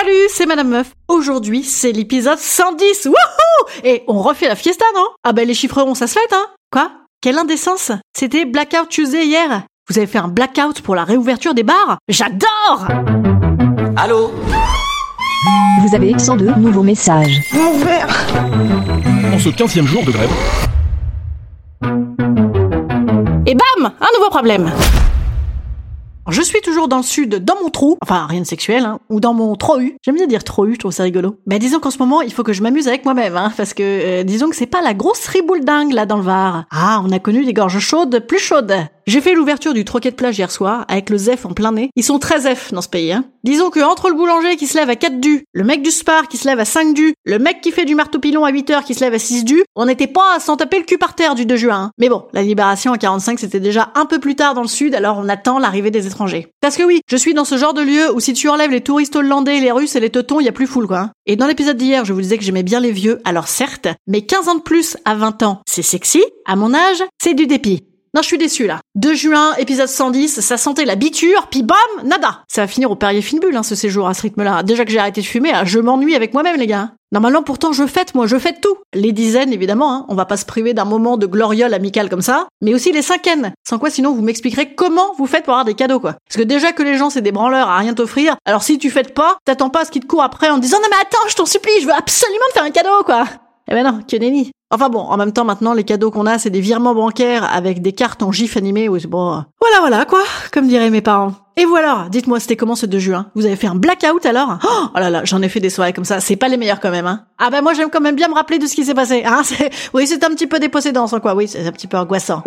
Salut, c'est Madame Meuf. Aujourd'hui, c'est l'épisode 110. Wouhou Et on refait la fiesta, non? Ah ben les chiffrerons, ça se fait, hein. Quoi? Quelle indécence! C'était Blackout Tuesday hier. Vous avez fait un blackout pour la réouverture des bars? J'adore! Allô? Vous avez 102 nouveaux messages. En ce 15e jour de grève, Et bam! Un nouveau problème je suis toujours dans le sud, dans mon trou, enfin rien de sexuel, hein, ou dans mon trou. J'aime bien dire trou, je trouve ça rigolo. Mais disons qu'en ce moment, il faut que je m'amuse avec moi-même, hein, parce que euh, disons que c'est pas la grosse riboule dingue là dans le Var. Ah, on a connu des gorges chaudes, plus chaudes. J'ai fait l'ouverture du troquet de plage hier soir, avec le Zef en plein nez. Ils sont très Zef dans ce pays, hein. Disons que entre le boulanger qui se lève à 4 du, le mec du spar qui se lève à 5 du, le mec qui fait du marteau pilon à 8 heures qui se lève à 6 du, on n'était pas à s'en taper le cul par terre du 2 juin. hein. Mais bon, la libération à 45 c'était déjà un peu plus tard dans le sud, alors on attend l'arrivée des étrangers. Parce que oui, je suis dans ce genre de lieu où si tu enlèves les touristes hollandais, les russes et les teutons, il y a plus foule quoi. hein. Et dans l'épisode d'hier, je vous disais que j'aimais bien les vieux, alors certes, mais 15 ans de plus à 20 ans, c'est sexy, à mon âge, c'est du dépit. Non, je suis déçu là. 2 juin, épisode 110, ça sentait la biture, puis bam, nada. Ça va finir au Perrier Finbull, hein, ce séjour à ce rythme-là. Déjà que j'ai arrêté de fumer, ah, je m'ennuie avec moi-même, les gars. Normalement, pourtant, je fête, moi, je fête tout. Les dizaines, évidemment, hein. on va pas se priver d'un moment de gloriole amical comme ça, mais aussi les cinquaines. Sans quoi, sinon, vous m'expliquerez comment vous faites pour avoir des cadeaux, quoi. Parce que déjà que les gens, c'est des branleurs à rien t'offrir, alors si tu fêtes pas, t'attends pas à ce qu'ils te courent après en disant non mais attends, je t'en supplie, je veux absolument te faire un cadeau, quoi. Eh ben non, que. Enfin bon, en même temps, maintenant, les cadeaux qu'on a, c'est des virements bancaires avec des cartes en gif animé. C'est bon. euh, Voilà, voilà, quoi, comme diraient mes parents. Et voilà, dites-moi, c'était comment ce 2 juin Vous avez fait un blackout alors? Oh, oh là là, j'en ai fait des soirées comme ça, c'est pas les meilleures quand même, hein. Ah ben moi, j'aime quand même bien me rappeler de ce qui s'est passé, hein. Oui, c'est un petit peu dépossédant, sans quoi, oui, c'est un petit peu angoissant.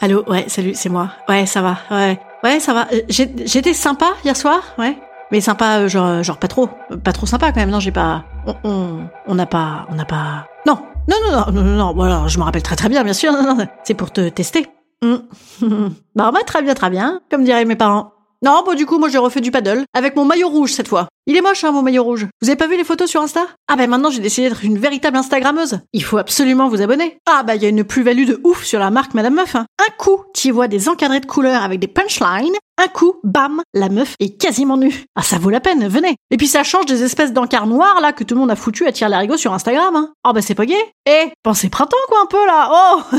Allô, ouais, salut, c'est moi. Ouais, ça va, ouais. Ouais, ça va. Euh, J'étais sympa hier soir, ouais. Mais sympa, euh, genre, genre pas trop. Euh, Pas trop sympa quand même, non, j'ai pas... On on- n'a pas... On n'a pas... Non, non, non, non, non, non, non, voilà, je me rappelle très très bien, bien sûr, non, non, c'est pour te tester. Bah, bah, très bien, très bien, comme diraient mes parents. Non, bon, du coup, moi, j'ai refait du paddle, avec mon maillot rouge cette fois. Il est moche, hein, mon maillot rouge. Vous avez pas vu les photos sur Insta? Ah ben maintenant, j'ai décidé d'être une véritable Instagrammeuse. Il faut absolument vous abonner. Ah bah, il y a une plus-value de ouf sur la marque Madame Meuf. hein. Un coup, tu vois des encadrés de couleurs avec des punchlines. Un coup, bam, la meuf est quasiment nue. Ah, ça vaut la peine, venez. Et puis ça change des espèces d'encarts noirs, là, que tout le monde a foutu à tirer l'arigot sur Instagram, hein. Ah bah, c'est pas gay. Eh, pensez printemps, quoi, un peu, là. Oh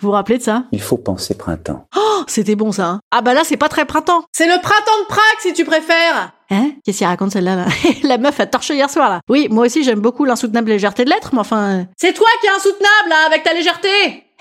Vous vous rappelez de ça? Il faut penser printemps. Oh, c'était bon ça. hein. Ah bah là, c'est pas très printemps. C'est le printemps de Prague si tu préfères. Hein? Qu'est-ce qu'il raconte celle-là là? La meuf a torché hier soir là. Oui, moi aussi j'aime beaucoup l'insoutenable légèreté de l'être, mais enfin. euh, C'est toi qui es insoutenable là avec ta légèreté.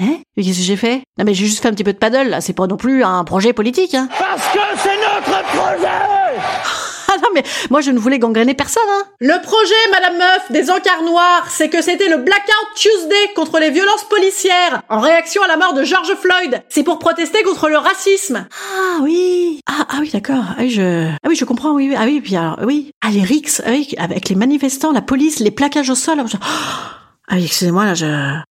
Hein? Mais qu'est-ce que j'ai fait? Non mais j'ai juste fait un petit peu de paddle là. C'est pas non plus un projet politique. Hein. Parce que c'est notre projet non mais moi je ne voulais gangréner personne. Hein. Le projet, Madame Meuf, des encarts noirs, c'est que c'était le Blackout Tuesday contre les violences policières en réaction à la mort de George Floyd. C'est pour protester contre le racisme. Ah oui. Ah, ah oui d'accord. Ah oui je ah oui je comprends oui oui. ah oui puis alors oui ah les ah oui avec les manifestants la police les plaquages au sol. Ah oui, excusez-moi, là, je...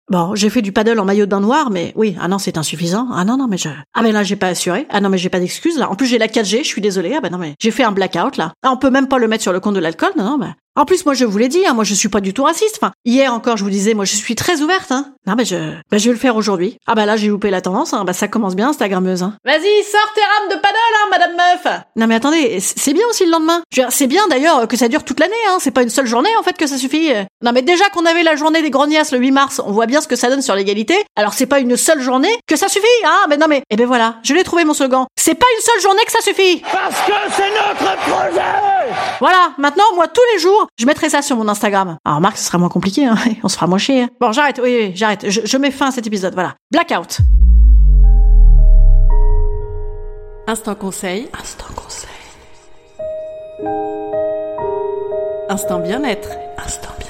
Bon, j'ai fait du paddle en maillot de bain noir, mais oui, ah non, c'est insuffisant. Ah non, non, mais je... Ah mais là, j'ai pas assuré. Ah non, mais j'ai pas d'excuses, là. En plus, j'ai la 4G, je suis désolée. Ah bah non, mais j'ai fait un blackout, là. Ah, on peut même pas le mettre sur le compte de l'alcool, non, non, bah... En plus, moi, je vous l'ai dit, hein, moi, je suis pas du tout raciste. Enfin, hier encore, je vous disais, moi, je suis très ouverte, hein. Non, mais je... Bah, je vais le faire aujourd'hui. Ah bah là, j'ai loupé la tendance, hein. Bah, ça commence bien, Instagrammeuse, hein. Vas-y, sors tes rames de paddle, hein, madame meuf Non, mais attendez, c'est bien aussi le lendemain. C'est bien, d'ailleurs, que ça dure toute l'année, hein. C'est pas une seule journée, en fait, que ça suffit. Non, mais déjà qu'on avait la journée des grognasses le 8 mars, on voit bien ce que ça donne sur l'égalité. Alors, c'est pas une seule journée que ça suffit, hein. Mais non, mais... Eh ben voilà, je l'ai trouvé, mon slogan. C'est pas une seule journée que ça suffit Parce que c'est notre projet voilà, maintenant, moi, tous les jours, je mettrai ça sur mon Instagram. Alors, Marc, ce sera moins compliqué, hein. on se fera moins chier. hein. Bon, j'arrête, oui, oui, j'arrête. Je, je mets fin à cet épisode, voilà. Blackout. Instant conseil. Instant conseil. Instant bien-être. Instant bien-être.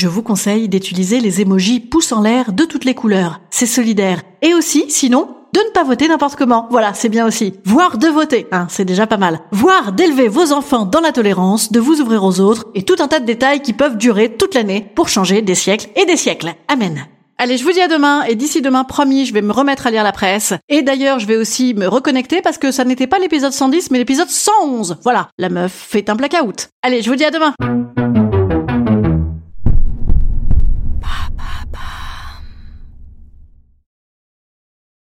Je vous conseille d'utiliser les émojis pouces en l'air de toutes les couleurs. C'est solidaire. Et aussi, sinon, de ne pas voter n'importe comment. Voilà, c'est bien aussi. Voire de voter, hein, c'est déjà pas mal. Voire d'élever vos enfants dans la tolérance, de vous ouvrir aux autres, et tout un tas de détails qui peuvent durer toute l'année pour changer des siècles et des siècles. Amen. Allez, je vous dis à demain, et d'ici demain, promis, je vais me remettre à lire la presse. Et d'ailleurs, je vais aussi me reconnecter parce que ça n'était pas l'épisode 110, mais l'épisode 111. Voilà, la meuf fait un blackout. Allez, je vous dis à demain.